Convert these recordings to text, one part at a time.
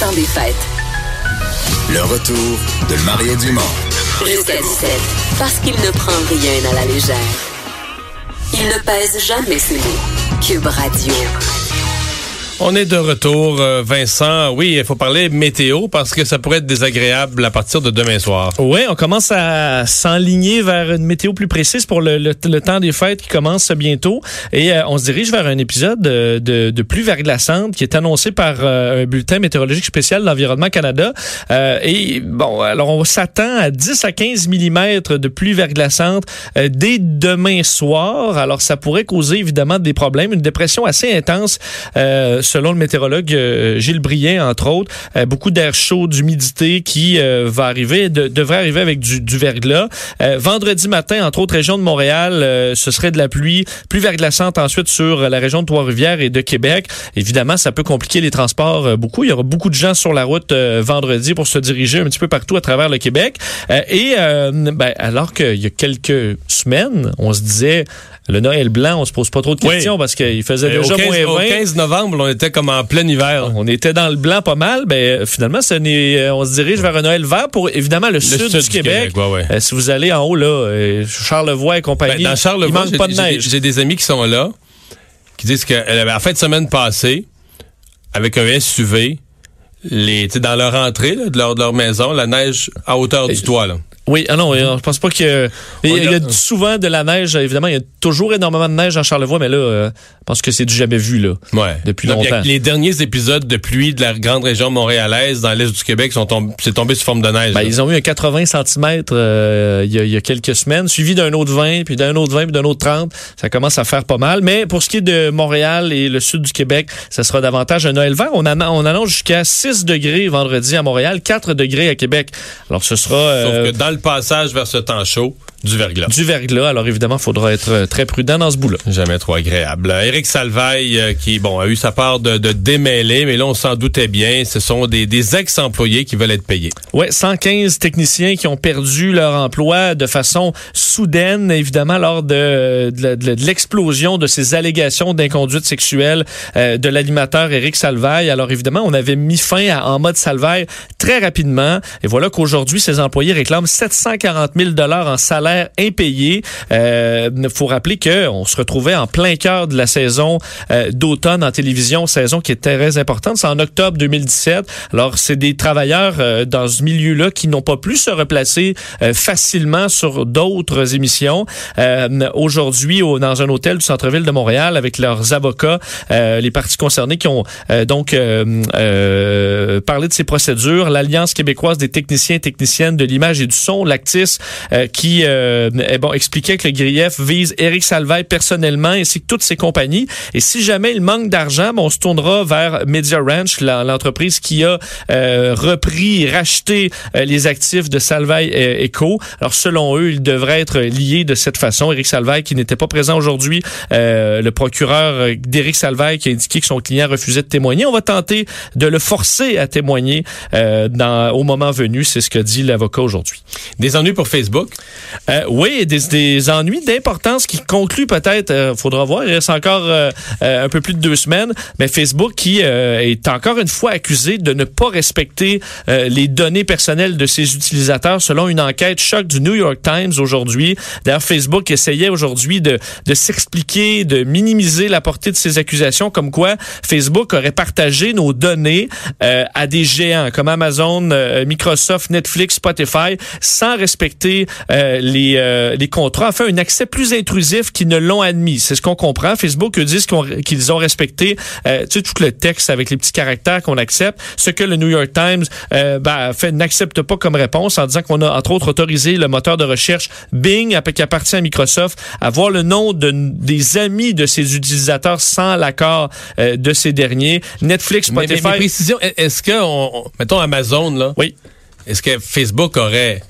temps des fêtes. Le retour de Mario Dumont. Jusqu'à 17, parce qu'il ne prend rien à la légère. Il ne pèse jamais ses mots. Cube Radio. On est de retour, euh, Vincent. Oui, il faut parler météo parce que ça pourrait être désagréable à partir de demain soir. Oui, on commence à s'enligner vers une météo plus précise pour le, temps des fêtes qui commence bientôt. Et euh, on se dirige vers un épisode de, de, pluie verglaçante qui est annoncé par euh, un bulletin météorologique spécial de l'Environnement Canada. et bon, alors on s'attend à 10 à 15 mm de pluie verglaçante dès demain soir. Alors ça pourrait causer évidemment des problèmes, une dépression assez intense selon le météorologue euh, Gilles Briand, entre autres, euh, beaucoup d'air chaud, d'humidité qui euh, va arriver, devrait arriver avec du, du verglas. vendredi matin, entre autres régions de Montréal, ce serait de la pluie, pluie verglaçante ensuite sur la région de Trois-Rivières et de Québec. Évidemment, ça peut compliquer les transports beaucoup. Il y aura beaucoup de gens sur la route vendredi pour se diriger un petit peu partout à travers le Québec. et ben, alors qu'il y a quelques semaines, on se disait le Noël blanc, on se pose pas trop de questions parce qu'il faisait déjà moins 20. Au 15 novembre, on était comme en plein hiver. On était dans le blanc pas mal. Ben, finalement, ce euh, on se dirige vers un Noël vert pour évidemment le, sud, du, Québec. Euh, si vous allez en haut, là, euh, Charlevoix et compagnie, ben, dans Charlevoix, il manque pas de neige. J'ai des amis qui sont là, qui disent qu'en fin de semaine passée, avec un SUV, les, dans leur entrée de, leur, de leur maison, la neige à hauteur du toit. Là. Oui, ah non, je pense pas que il y a souvent de la neige. Évidemment, il y a toujours énormément de neige en Charlevoix, mais là, euh, je pense que c'est du jamais vu là. Ouais. Depuis longtemps. Les derniers épisodes de pluie de la grande région montréalaise dans l'est du Québec sont tombés, c'est tombé sous forme de neige. Ben, ils ont eu un 80 cm euh, il, y a, quelques semaines, suivi d'un autre 20, puis d'un autre 20, puis d'un autre 30. Ça commence à faire pas mal. Mais pour ce qui est de Montréal et le sud du Québec, ça sera davantage un Noël vert. On, on annonce jusqu'à 6 degrés vendredi à Montréal, 4 degrés à Québec. Alors ce sera. Euh, Sauf que dans le passage vers ce temps chaud, du verglas. Du verglas. Alors évidemment, il faudra être euh, très prudent dans ce bout-là. Jamais trop agréable. Éric Salvaille, euh, qui bon a eu sa part de, de démêler, mais là on s'en doutait bien. Ce sont des, des ex-employés qui veulent être payés. Ouais, 115 techniciens qui ont perdu leur emploi de façon soudaine, évidemment lors de, de, de l'explosion de ces allégations d'inconduite sexuelle euh, de l'animateur Éric Salvaille. Alors évidemment, on avait mis fin à, en mode Salvaille très rapidement. Et voilà qu'aujourd'hui, ces employés réclament 740 000 dollars en salaire impayé. Il euh, faut rappeler qu'on se retrouvait en plein cœur de la saison euh, d'automne en télévision, saison qui est très importante. C'est en octobre 2017. Alors, c'est des travailleurs euh, dans ce milieu-là qui n'ont pas pu se replacer facilement sur d'autres émissions. Aujourd'hui, dans un hôtel du centre-ville de Montréal, avec leurs avocats, les parties concernées qui ont donc parlé de ces procédures, l'Alliance québécoise des techniciens et techniciennes de l'image et du son, l'Actis, qui euh, eh bon, expliquait que le grief vise Éric Salvaille personnellement ainsi que toutes ses compagnies. Et si jamais il manque d'argent, ben, on se tournera vers Media Ranch, l'entreprise qui a euh, repris et racheté euh, les actifs de Salvaille Eco. Alors selon eux, il devrait être lié de cette façon. Éric Salvaille qui n'était pas présent aujourd'hui, le procureur d'Éric Salvaille qui a indiqué que son client refusait de témoigner. On va tenter de le forcer à témoigner dans, au moment venu. C'est ce que dit l'avocat aujourd'hui. Des ennuis pour Facebook? Euh, oui, des, des ennuis d'importance qui concluent peut-être, euh, faudra voir, il reste encore euh, euh, un peu plus de deux semaines, mais Facebook qui est encore une fois accusé de ne pas respecter les données personnelles de ses utilisateurs selon une enquête choc du New York Times aujourd'hui. D'ailleurs, Facebook essayait aujourd'hui de, de s'expliquer, de minimiser la portée de ces accusations, comme quoi Facebook aurait partagé nos données à des géants comme Amazon, Microsoft, Netflix, Spotify, sans respecter les, euh, les contrats, fait un accès plus intrusif qu'ils ne l'ont admis. C'est ce qu'on comprend. Facebook dit qu'ils ont, respecté euh, tu sais, tout le texte avec les petits caractères qu'on accepte, ce que le New York Times euh, ben, fait n'accepte pas comme réponse en disant qu'on a entre autres autorisé le moteur de recherche Bing qui appartient à Microsoft à voir le nom de, des amis de ses utilisateurs sans l'accord euh, de ces derniers. Netflix, Spotify. précision, est-ce que, on, mettons Amazon là, oui, est-ce que Facebook aurait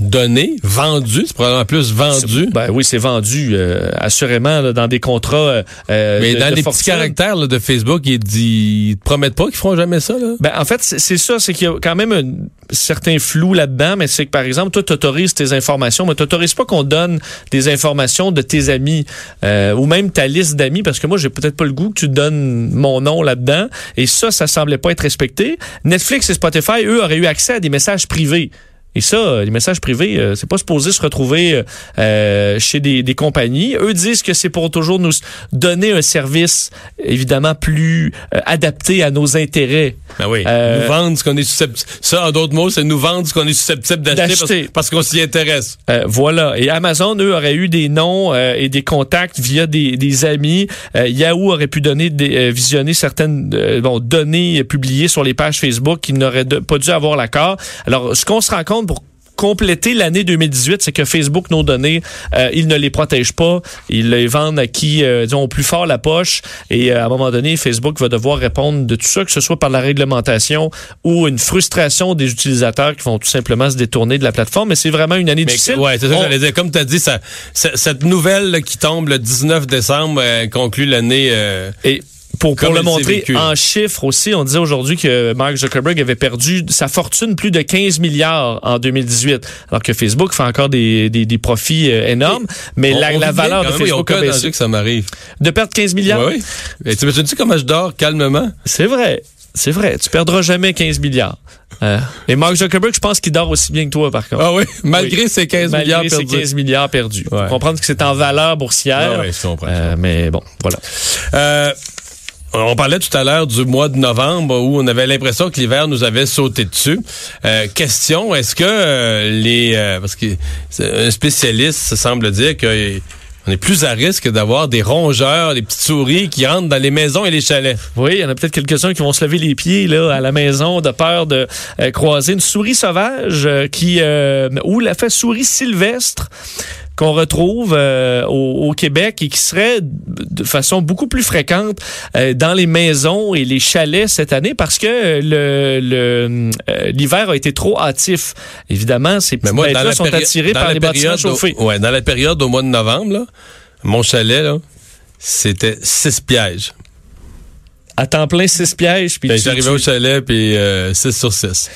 donné, vendu, c'est probablement plus vendu. Ben oui, c'est vendu euh, assurément là, dans des contrats. euh, Mais de- dans de les petits caractères là, de Facebook, ils, disent- ils te promettent pas qu'ils feront jamais ça. Là? Ben, en fait, c'est ça, c'est qu'il y a quand même un certain flou là-dedans, mais c'est que, par exemple, toi, tu autorises tes informations, mais tu n'autorises pas qu'on donne des informations de tes amis euh, ou même ta liste d'amis, parce que moi, j'ai peut-être pas le goût que tu donnes mon nom là-dedans, et ça, ça semblait pas être respecté. Netflix et Spotify, eux, auraient eu accès à des messages privés. Et ça, euh, les messages privés, euh, c'est pas supposé se retrouver euh, euh, chez des, des compagnies. Eux disent que c'est pour toujours nous donner un service évidemment plus euh, adapté à nos intérêts. Ben oui. Euh, nous vendre ce qu'on est susceptible. Ça, en d'autres mots, c'est nous vendre ce qu'on est susceptible d'acheter parce, qu'on s'y intéresse. Euh, voilà. Et Amazon, eux, auraient eu des noms et des contacts via des, des amis. Euh, Yahoo aurait pu donner des, euh, visionner certaines bon, données publiées sur les pages Facebook qui n'auraient pas dû avoir l'accord. Alors, ce qu'on se rend compte pour compléter l'année 2018, c'est que Facebook, nos données, euh, ils ne les protègent pas. Ils les vendent à qui, euh, disons, au plus fort la poche. Et euh, à un moment donné, Facebook va devoir répondre de tout ça, que ce soit par la réglementation ou une frustration des utilisateurs qui vont tout simplement se détourner de la plateforme. Mais c'est vraiment une année Mais, difficile. ouais, c'est ça que On- j'allais dire. Comme tu as dit, ça, cette nouvelle qui tombe le 19 décembre euh, conclut l'année. Et pour, le montrer en chiffres aussi, on disait aujourd'hui que Mark Zuckerberg avait perdu sa fortune plus de 15 milliards en 2018, alors que Facebook fait encore des, des, des profits euh, énormes. Mais on- la, on la valeur de Facebook a aucun baissé. que ça m'arrive. De perdre 15 milliards? Oui, oui. Et tu imagines-tu comment je dors calmement? C'est vrai. C'est vrai. Tu perdras jamais 15 milliards. Euh, et Mark Zuckerberg, je pense qu'il dort aussi bien que toi, par contre. Ah oui, malgré ces 15 Malgré milliards ces perdus. 15 milliards perdus. Ouais. Faut comprendre que c'est en valeur boursière. Ah ouais, je comprends. Euh, mais bon, voilà. Euh, on parlait tout à l'heure du mois de novembre où on avait l'impression que l'hiver nous avait sauté dessus. Euh, question, est-ce que euh, les... euh, parce que un spécialiste semble dire que... On est plus à risque d'avoir des rongeurs, des petites souris qui rentrent dans les maisons et les chalets. Oui, il y en a peut-être quelques-uns qui vont se lever les pieds là à la maison de peur de euh, croiser une souris sauvage qui ou la fait souris sylvestre qu'on retrouve euh, au, au Québec et qui serait de façon beaucoup plus fréquente euh, dans les maisons et les chalets cette année parce que le le, euh, l'hiver a été trop hâtif. Évidemment, ces petites bêtes-là sont attirées dans par les bâtiments chauffés. au, ouais, dans la période au mois de novembre, là, mon chalet, là, c'était six pièges. À temps plein, six pièges. Puis Ben, J'arrivais tu- au chalet, puis 6 sur 6.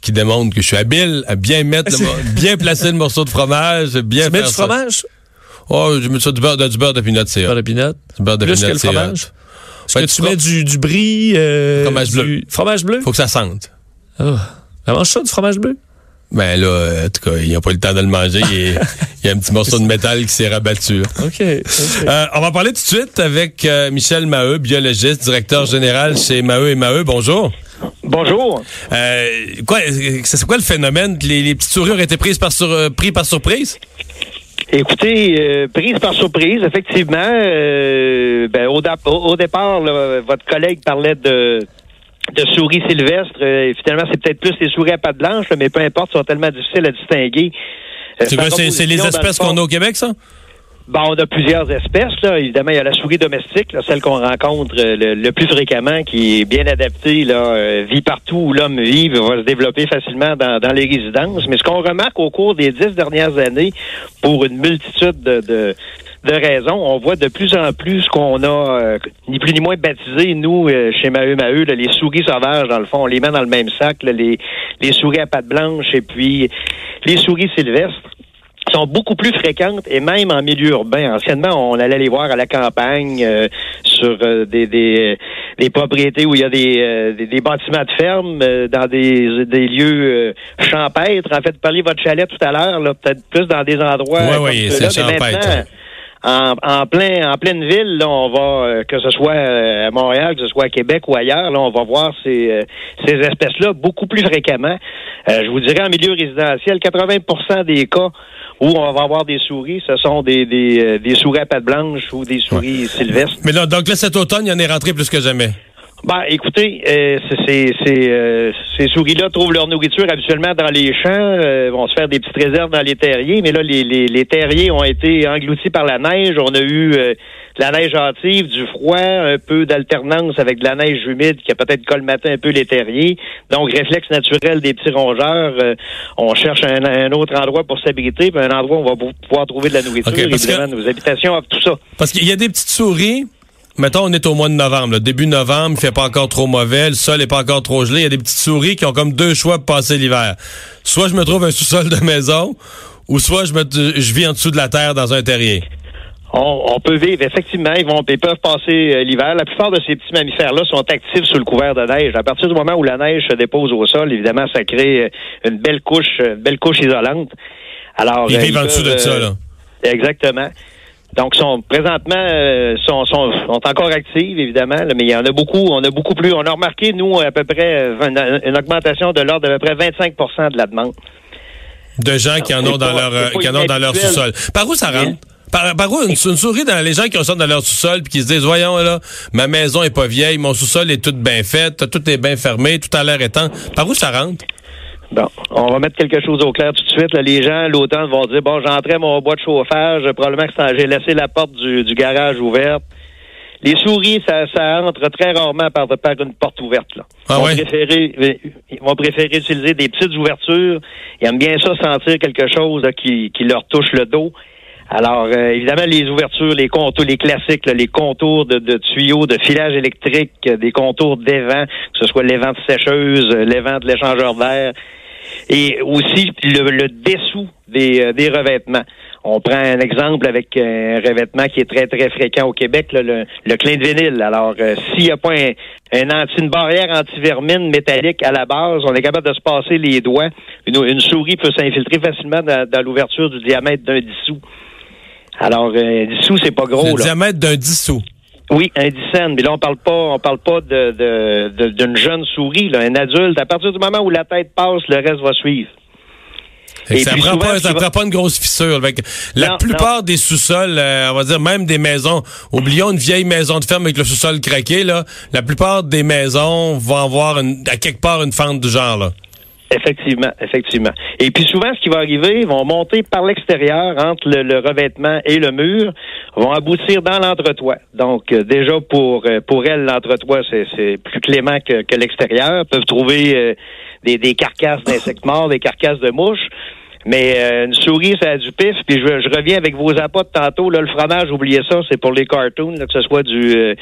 Qui démontre que je suis habile à bien mettre, le bien placer le morceau de fromage, bien tu mets du ça. fromage? Oh, je mets ça du beurre de, du beurre de pinot, c'est Beurre de pinot. Du beurre de Plus pinot, que le fromage? Est-ce Ben, que tu mets du, du brie? euh, Fromage bleu. du- Fromage bleu? Faut que ça sente. Oh. Ça mange ça, du fromage bleu? Ben là, euh, en tout cas, ils n'ont pas eu le temps de le manger. Il y a- un petit morceau de métal qui s'est rabattu. OK. Euh, on va parler tout de suite avec euh, Michel Maheu, biologiste, directeur général chez Maheu et Maheu. Bonjour. Bonjour. Euh, quoi, euh, c'est quoi le phénomène? Les, les petites souris auraient été prises par, sur, euh, pris par surprise? Écoutez, euh, prise par surprise, effectivement. euh, ben, au, au- départ, là, votre collègue parlait de de souris sylvestres. Finalement, c'est peut-être plus les souris à pattes blanches, mais peu importe, sont tellement difficiles à distinguer. C'est les espèces qu'on a au Québec, ça? Bon, on a plusieurs espèces. Là. Évidemment, il y a la souris domestique, là, celle qu'on rencontre euh, le, plus fréquemment, qui est bien adaptée, là, euh, vit partout où l'homme vit, va se développer facilement dans, les résidences. Mais ce qu'on remarque au cours des dix dernières années, pour une multitude de, de, de raisons, on voit de plus en plus ce qu'on a, euh, ni plus ni moins baptisé, nous, chez Maheu Maheu, là, les souris sauvages, dans le fond, on les met dans le même sac, là, les, les souris à pattes blanches et puis les souris sylvestres sont beaucoup plus fréquentes et même en milieu urbain. Anciennement, on allait les voir à la campagne, euh, sur euh, des, des, des propriétés où il y a des, euh, des, des bâtiments de ferme, euh, dans des, des lieux euh, champêtres. En fait, vous parliez de votre chalet tout à l'heure, peut-être plus dans des endroits. Ouais, ceux-là, c'est champêtre. maintenant, En, en plein en pleine ville, là, on va euh, que ce soit euh, à Montréal, que ce soit à Québec ou ailleurs, là, on va voir ces, euh, ces espèces-là beaucoup plus fréquemment. Euh, je vous dirais en milieu résidentiel, 80% des cas où on va avoir des souris, ce sont des, des, des souris à pattes blanches ou des souris sylvestres. Mais là, donc là, cet automne, il y en est rentré plus que jamais. Ben, écoutez, euh, euh, ces souris-là trouvent leur nourriture habituellement dans les champs, euh, vont se faire des petites réserves dans les terriers, mais là, les, les, les terriers ont été engloutis par la neige. On a eu euh, de la neige hâtive, du froid, un peu d'alternance avec de la neige humide qui a peut-être colmaté un peu les terriers. Donc, réflexe naturel des petits rongeurs, euh, on cherche un, un autre endroit pour s'abriter, puis un endroit où on va pouvoir trouver de la nourriture, Ok, parce que- évidemment, nos habitations tout ça. Parce qu'il y a des petites souris. Mettons, on est au mois de novembre, là, début novembre, il fait pas encore trop mauvais, le sol est pas encore trop gelé. Il y a des petites souris qui ont comme deux choix pour passer l'hiver. Soit je me trouve un sous-sol de maison, ou soit je, me, je vis en dessous de la terre dans un terrier. On, on peut vivre, effectivement, ils vont ils peuvent passer euh, l'hiver. La plupart de ces petits mammifères-là sont actifs sous le couvert de neige. À partir du moment où la neige se dépose au sol, évidemment, ça crée euh, une belle couche, une belle couche isolante. Alors, Ils euh, vivent en dessous de ça, là. Exactement. Donc, sont présentement euh, sont, sont, sont encore actives, évidemment, là, mais il y en a beaucoup, on a beaucoup plus. On a remarqué, nous, à peu près euh, une, une augmentation de l'ordre d'à peu près 25% de la demande. De gens qui en ont dans pas- leur, euh, qui en ont dans leur sous-sol. Par où ça rentre? Par, par où une, une souris dans les gens qui ont ça dans leur sous-sol puis qui se disent voyons là ma maison est pas vieille mon sous-sol est tout bien fait tout est bien fermé tout a l'air étant par où ça rentre? Bon, on va mettre quelque chose au clair tout de suite. là. Les gens, l'automne, vont dire, bon, j'entrais mon bois de chauffage, probablement que j'ai laissé la porte du, du garage ouverte. Les souris, ça, ça entre très rarement par, par une porte ouverte. Là. Ah ils, vont ouais? préférer, ils vont préférer utiliser des petites ouvertures. Ils aiment bien ça, sentir quelque chose là, qui, qui leur touche le dos. Alors, euh, évidemment, les ouvertures, les contours, les classiques, là, les contours de, de tuyaux, de filage électrique, des contours d'évent, que ce soit l'évent de sécheuse, l'évent de l'échangeur d'air, et aussi le, le dessous des, euh, des revêtements. On prend un exemple avec un revêtement qui est très, très fréquent au Québec, là, le, le clin de vinyle. Alors, euh, s'il n'y a pas un, un anti, une barrière anti-vermine métallique à la base, on est capable de se passer les doigts. Une, une souris peut s'infiltrer facilement dans, dans l'ouverture du diamètre d'un dissous. Alors, euh, dissous, c'est pas gros. le là. diamètre d'un dissous Oui, un dixaine. Mais là, on parle pas, on parle pas de, de, d'une jeune souris, là, un adulte. À partir du moment où la tête passe, le reste va suivre. Et ça puis prend pas, ça prend pas une grosse fissure. Fait que la Non, plupart des sous-sols, euh, on va dire même des maisons, oublions une vieille maison de ferme avec le sous-sol craqué, là, la plupart des maisons vont avoir une, à quelque part une fente du genre. Là. Effectivement, effectivement. Et puis souvent, ce qui va arriver, ils vont monter par l'extérieur entre le, revêtement et le mur, vont aboutir dans l'entretoit. Donc euh, déjà pour euh, pour elles, l'entretoit c'est plus clément que, que l'extérieur. Peuvent trouver euh, des, des carcasses d'insectes morts, des carcasses de mouches. Mais euh, une souris, ça a du pif. Puis je, je reviens avec vos appâts de tantôt. Là, le fromage, oubliez ça, c'est pour les cartoons, là, que ce soit du, euh,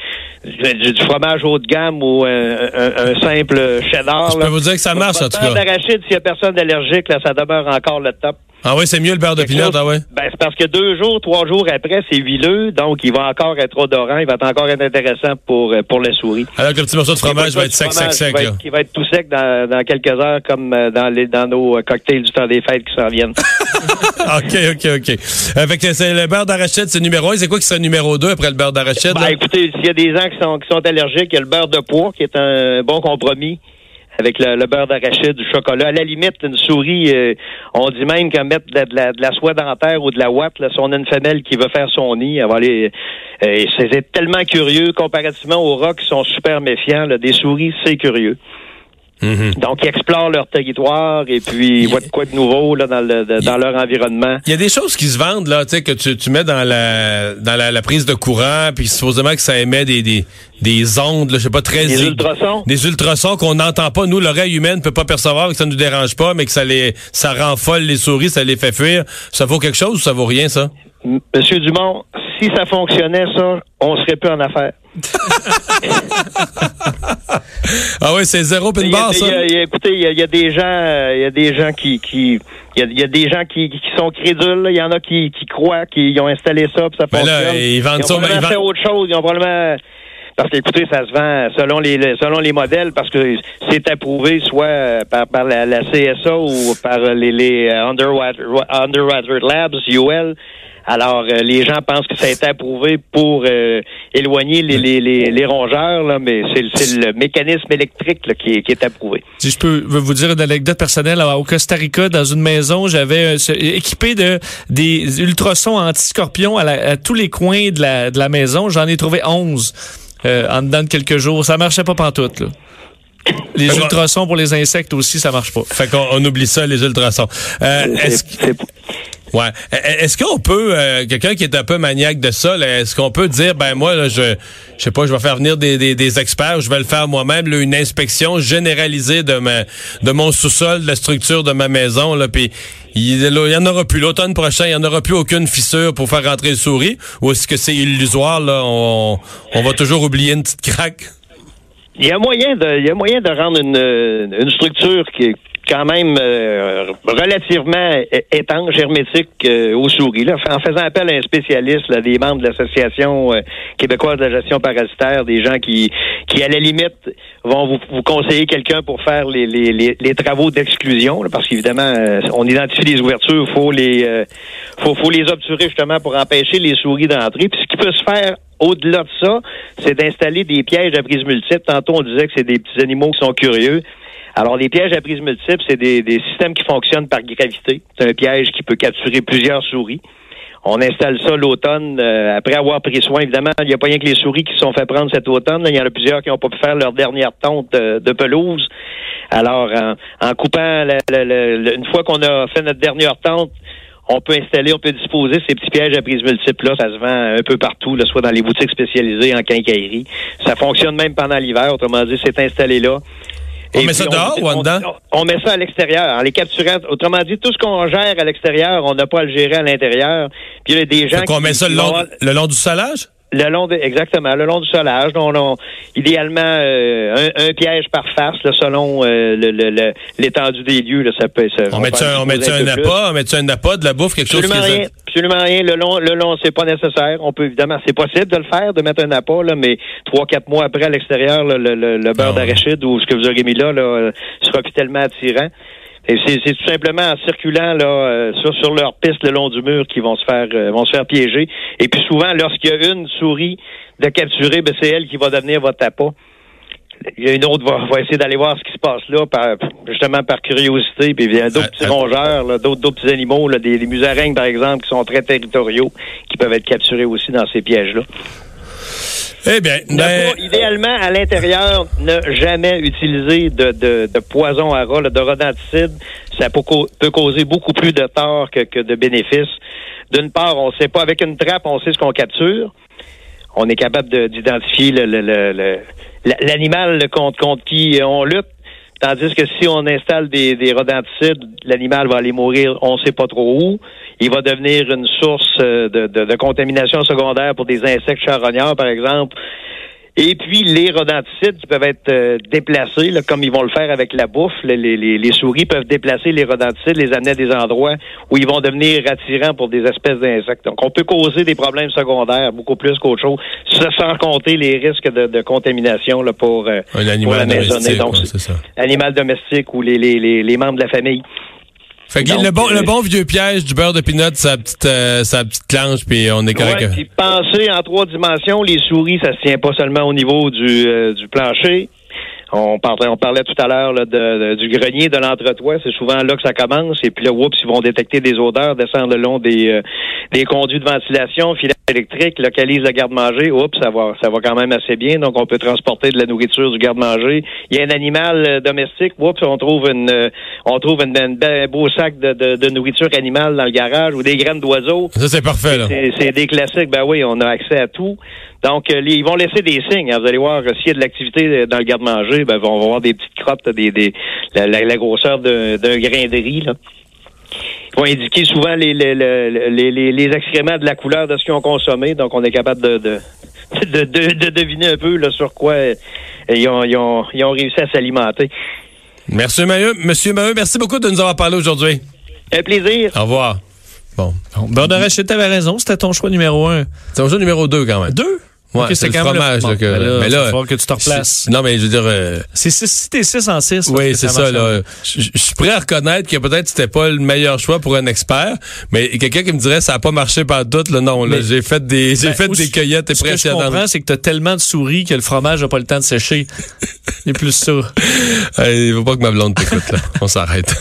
du, du fromage haut de gamme ou un, un- un simple cheddar. Je peux vous dire que ça marche, en tout cas. d'arachide, s'il y a personne d'allergique, là, ça demeure encore le top. Ah oui, c'est mieux le beurre de pinot, ah ouais. Ben, c'est parce que deux jours, trois jours après, c'est huileux, donc il va encore être odorant, il va être encore être intéressant pour, euh, pour la souris. Alors que le petit morceau de fromage va être sec, sec, sec. qui va être- Qui va être tout sec dans, dans quelques heures, comme euh, dans, les, dans nos euh, cocktails du temps des fêtes qui s'en viennent. OK, OK, OK. Euh, fait que c'est le beurre d'arachide, c'est numéro un. C'est quoi qui serait numéro deux après le beurre d'arachide? Ben, écoutez, s'il y a des gens qui sont, qui sont allergiques, il y a le beurre de pois qui est un bon compromis avec le, le beurre d'arachide, du chocolat. À la limite, une souris, euh, on dit même qu'à mettre de la, de, la, de la soie dentaire ou de la ouate, là, si on a une femelle qui veut faire son nid, elle va aller... euh, c'est c'est tellement curieux comparativement aux rats qui sont super méfiants. là. des souris, c'est curieux. Mhm. Donc, ils explorent leur territoire et puis ils voient de quoi de nouveau là, dans, le, de- dans leur environnement. Il y a des choses qui se vendent, là, tu sais, que tu, tu mets dans la dans la, la prise de courant, puis supposément que ça émet des, des, des ondes, je sais pas, très... Des ultrasons? Des ultrasons qu'on n'entend pas. Nous, l'oreille humaine peut pas percevoir, que ça nous dérange pas, mais que ça les ça rend folle les souris, ça les fait fuir. Ça vaut quelque chose ou ça vaut rien, ça? Monsieur Dumont, si ça fonctionnait, ça, on serait plus en affaires. Ah oui, c'est zéro puis une barre, y ça? a- il y a- écoutez, il y, a, il y a des gens, euh, il y a des gens qui, qui, il y a, il y a des gens qui, qui sont crédules. Il y en a qui, qui croient, qui ont installé ça, puis ça Ben fonctionne. là, ils vendent ont ça, mais probablement ils fait autre chose. Ils ont probablement parce que écoutez, ça se vend selon les selon les modèles parce que c'est approuvé soit euh, par, par la, la CSA ou par les, les euh, Underwater, Underwater Labs, UL. Alors, euh, les gens pensent que ça a été approuvé pour euh, éloigner les, les, les, les rongeurs, là, mais c'est c'est le mécanisme électrique là, qui, est, qui est approuvé. Si je peux vous dire une anecdote personnelle, au Costa Rica, dans une maison, j'avais euh, équipé de des ultrasons anti-scorpions à, la- à tous les coins de la, de la maison. J'en ai trouvé 11 euh, en dedans de quelques jours. Ça marchait pas pantoute, là. Les Fait ultrasons pour les insectes aussi, ça marche pas. Fait qu'on on oublie ça, les ultrasons. Euh, est-ce que- Ouais. E- e- Est-ce qu'on peut, euh, quelqu'un qui est un peu maniaque de ça, est-ce qu'on peut dire, ben moi, là, je, je sais pas, je vais faire venir des, des, des experts, je vais le faire moi-même, une inspection généralisée de ma, de mon sous-sol, de la structure de ma maison, là, puis il, y en aura plus. L'automne prochain, il y en aura plus aucune fissure pour faire rentrer les souris, ou est-ce que c'est illusoire, là, on, on va toujours oublier une petite craque? Il y a moyen de, il y a moyen de rendre une, une structure qui quand même euh, relativement étanche, hermétique euh, aux souris. Là, en faisant appel à un spécialiste, là, des membres de l'association euh, québécoise de la gestion parasitaire, des gens qui, qui à la limite vont vous, vous conseiller quelqu'un pour faire les, les, les, les travaux d'exclusion, parce qu'évidemment, euh, on identifie les ouvertures, faut les, euh, faut, faut les obturer justement pour empêcher les souris d'entrer. Puis ce qui peut se faire au-delà de ça, c'est d'installer des pièges à prise multiple. Tantôt, on disait que c'est des petits animaux qui sont curieux. Alors, les pièges à prise multiple, c'est des, des systèmes qui fonctionnent par gravité. C'est un piège qui peut capturer plusieurs souris. On installe ça l'automne euh, après avoir pris soin. Évidemment, il n'y a pas rien que les souris qui se sont fait prendre cet automne. là. Il y en a plusieurs qui n'ont pas pu faire leur dernière tonte euh, de pelouse. Alors, en, en coupant, la- la- la- une fois qu'on a fait notre dernière tente, on peut installer, on peut disposer ces petits pièges à prise multiple-là. Ça se vend un peu partout, là, soit dans les boutiques spécialisées en quincaillerie. Ça fonctionne même pendant l'hiver. Autrement dit, c'est installé là. On Et met ça dehors ou en on- dedans? On, on met ça à l'extérieur. En les capturant, autrement dit, tout ce qu'on gère à l'extérieur, on n'a pas à le gérer à l'intérieur. Puis il y a des gens qu'on qui, met ça le long, vont- le long du salage? le long de, exactement, le long du solage. On, on- idéalement, euh, un, un piège par face, là, selon euh, le- le- le- l'étendue des lieux. Là, ça peut, ça, On met-tu faire un, on met un plus. appât, on met un appât, de la bouffe, quelque chose qui est- rien. Absolument rien. Le long, le long, c'est pas nécessaire. On peut évidemment, c'est possible de le faire, de mettre un appât, là, mais trois, quatre mois après à l'extérieur, le, le- le beurre Ah d'arachide ou ce que vous aurez mis là, là, sera plus tellement attirant. Et c'est, c'est tout simplement en circulant là euh, sur, sur leur piste le long du mur qu'ils vont se faire euh, vont se faire piéger. Et puis souvent, lorsqu'il y a une souris de capturer, ben, c'est elle qui va devenir votre appât. Il y a une autre va, va essayer d'aller voir ce qui se passe là, par, justement par curiosité. Puis il y a d'autres petits rongeurs, d'autres, petits animaux, là, des, des musaraignes par exemple, qui sont très territoriaux, qui peuvent être capturés aussi dans ces pièges-là. Eh bien, Ne ben, pas, idéalement, à l'intérieur, ne jamais utiliser de, de, de poison à rat, de rodenticide. Ça peut, cau- peut causer beaucoup plus de tort que, que de bénéfices. D'une part, on sait pas, avec une trappe, on sait ce qu'on capture. On est capable de- d'identifier l'animal contre, contre qui on lutte. Tandis que si on installe des, des rodenticides, l'animal va aller mourir, on ne sait pas trop où. Il va devenir une source euh, de, de- de contamination secondaire pour des insectes charognards, par exemple. Et puis les rodenticides qui peuvent être euh, déplacés, là, comme ils vont le faire avec la bouffe, les, les- les- souris peuvent déplacer les rodenticides, les amener à des endroits où ils vont devenir attirants pour des espèces d'insectes. Donc on peut causer des problèmes secondaires beaucoup plus qu'autre chose, sans compter les risques de, de contamination là, pour, euh, un pour la maisonnée. Donc, ouais, c'est ça. animal domestique ou les, les, les membres de la famille. Fait que Donc, le bon, euh, le bon vieux piège du beurre de pinot, sa petite, euh, sa petite clanche, puis on est correct. Ouais, penser en trois dimensions, les souris, ça se tient pas seulement au niveau du, euh, du plancher. On parlait, on parlait tout à l'heure de, de- du grenier, de l'entretoit. C'est souvent là que ça commence. Et puis là, oups, ils vont détecter des odeurs, descendre le long des, euh, des conduits de ventilation, filets électriques, localisent le garde-manger. Oups, ça va, ça va quand même assez bien. Donc, on peut transporter de la nourriture du garde-manger. Il y a un animal euh, domestique. Oups, on trouve une, euh, on trouve une, une- un beau sac de, de, de nourriture animale dans le garage ou des graines d'oiseaux. Ça, c'est parfait, là. C'est c'est des classiques, ben oui, on a accès à tout. Donc, euh, les- ils vont laisser des signes. hein. Vous allez voir, euh, s'il y a de l'activité euh, dans le garde-manger, ben, on va voir des petites crottes, des, des, la, la- la grosseur d'un grain de riz. Là. Ils vont indiquer souvent les, les, les, les, les- les excréments de la couleur de ce qu'ils ont consommé. Donc, on est capable de, de, de, de- de deviner un peu là, sur quoi ils, ont, ils, ont, ils ont réussi à s'alimenter. Merci, Maheu. Monsieur Maheu, merci beaucoup de nous avoir parlé aujourd'hui. Un plaisir. Au revoir. Bon. Bon, d'arachide, t'avais raison. C'était ton choix numéro un. C'est mon jeu numéro 2 quand même. Deux? Ouais, Ok, c'est le quand même fromage. Bon, là, que, ben là, mais il là, falloir que tu te replaces. Non, mais je veux dire, euh, C'est six- si t'es 6 en 6. oui, c'est ça. là. Je je suis prêt à reconnaître que peut-être c'était pas le meilleur choix pour un expert, mais quelqu'un qui me dirait ça a pas marché par doute, là, non, là, j'ai fait des, j'ai Ben, fait des cueillettes Ce que je impressionnantes. comprends, c'est que t'as tellement de souris que le fromage n'a pas le temps de sécher. C'est plus ça. Il faut pas que ma blonde t'écoute, là. On s'arrête.